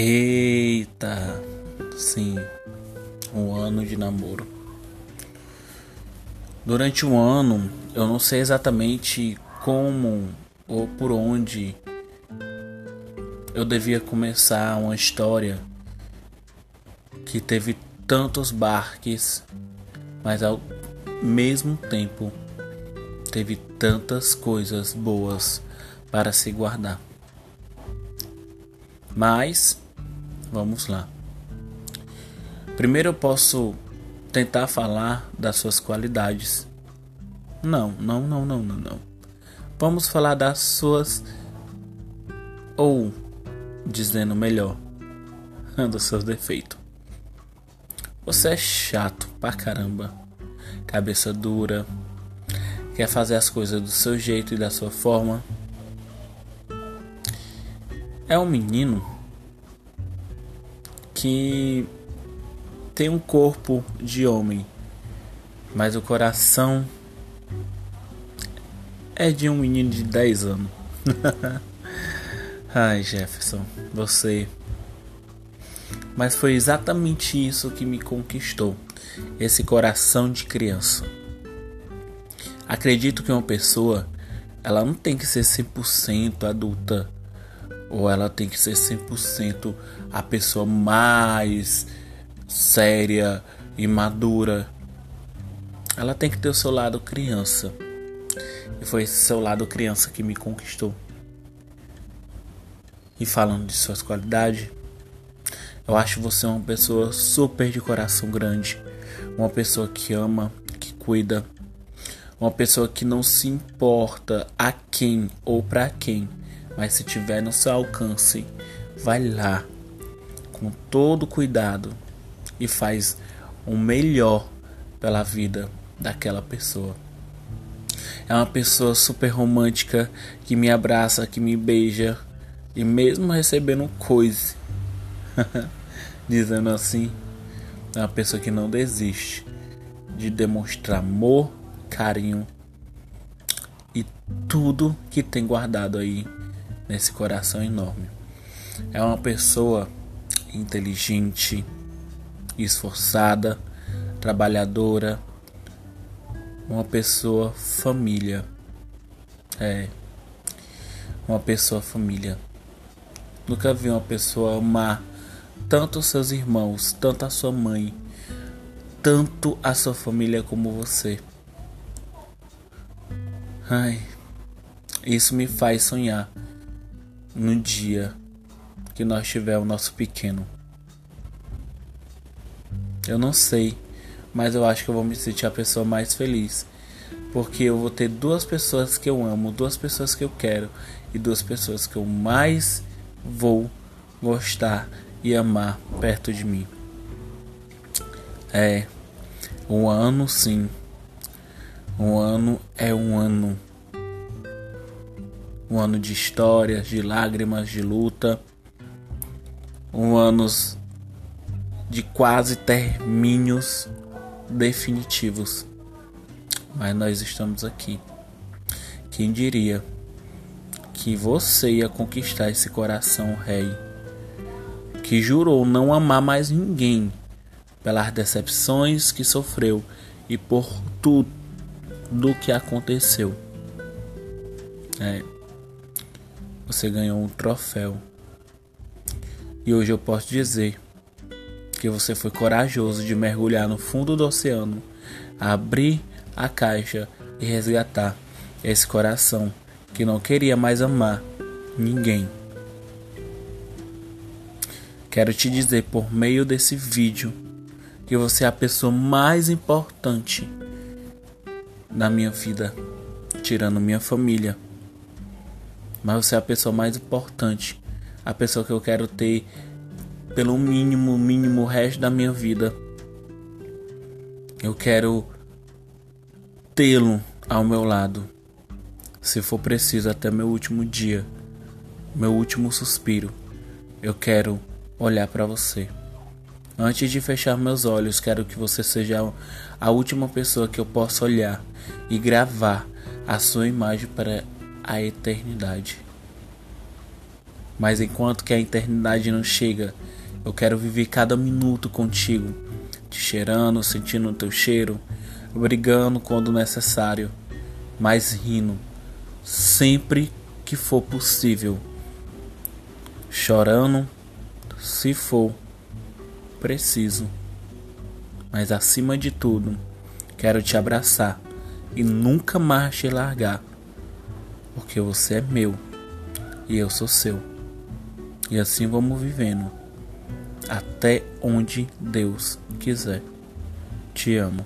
Eita, sim, um ano de namoro. Durante um ano, eu não sei exatamente como ou por onde eu devia começar uma história que teve tantos barques, mas ao mesmo tempo teve tantas coisas boas para se guardar. Mas vamos lá. Primeiro eu posso tentar falar das suas qualidades. Não, não, não, não, não, não. Vamos falar das suas ou dizendo melhor, dos seus defeitos. Você é chato pra caramba, cabeça dura, quer fazer as coisas do seu jeito e da sua forma. É um menino que tem um corpo de homem, mas o coração é de um menino de 10 anos. Ai, Jefferson, você. Mas foi exatamente isso que me conquistou, esse coração de criança. Acredito que uma pessoa, ela não tem que ser 100% adulta, ou ela tem que ser 100% a pessoa mais séria e madura. Ela tem que ter o seu lado criança. E foi esse seu lado criança que me conquistou. E falando de suas qualidades, eu acho você uma pessoa super de coração grande, uma pessoa que ama, que cuida, uma pessoa que não se importa a quem ou para quem, mas se tiver no seu alcance, vai lá com todo cuidado e faz o melhor pela vida daquela pessoa. É uma pessoa super romântica que me abraça, que me beija, e mesmo recebendo coisa, dizendo assim, é uma pessoa que não desiste de demonstrar amor, carinho e tudo que tem guardado aí nesse coração enorme. É uma pessoa inteligente, esforçada, trabalhadora, uma pessoa família. É, uma pessoa família. Nunca vi uma pessoa amar tanto seus irmãos, tanto a sua mãe, tanto a sua família como você. Ai, isso me faz sonhar no dia que nós tivermos o nosso pequeno. Eu não sei, mas eu acho que eu vou me sentir a pessoa mais feliz. Porque eu vou ter duas pessoas que eu amo, duas pessoas que eu quero e duas pessoas que eu mais vou gostar e amar perto de mim. É, um ano sim. Um ano é um ano. Um ano de histórias, de lágrimas, de luta. Um ano de quase termínios definitivos. Mas nós estamos aqui. Quem diria? que você ia conquistar esse coração rei, que jurou não amar mais ninguém pelas decepções que sofreu e por tudo do que aconteceu. É, você ganhou um troféu. E hoje eu posso dizer que você foi corajoso de mergulhar no fundo do oceano, abrir a caixa e resgatar esse coração que não queria mais amar ninguém. Quero te dizer por meio desse vídeo que você é a pessoa mais importante na minha vida, tirando minha família. Mas você é a pessoa mais importante, a pessoa que eu quero ter pelo mínimo, mínimo resto da minha vida. Eu quero tê-lo ao meu lado se for preciso até meu último dia, meu último suspiro, eu quero olhar para você. Antes de fechar meus olhos, quero que você seja a última pessoa que eu possa olhar e gravar a sua imagem para a eternidade. Mas enquanto que a eternidade não chega, eu quero viver cada minuto contigo, te cheirando, sentindo o teu cheiro, brigando quando necessário, mas rindo sempre que for possível, chorando se for preciso. Mas acima de tudo, quero te abraçar e nunca mais te largar, porque você é meu e eu sou seu. E assim vamos vivendo até onde Deus quiser. Te amo.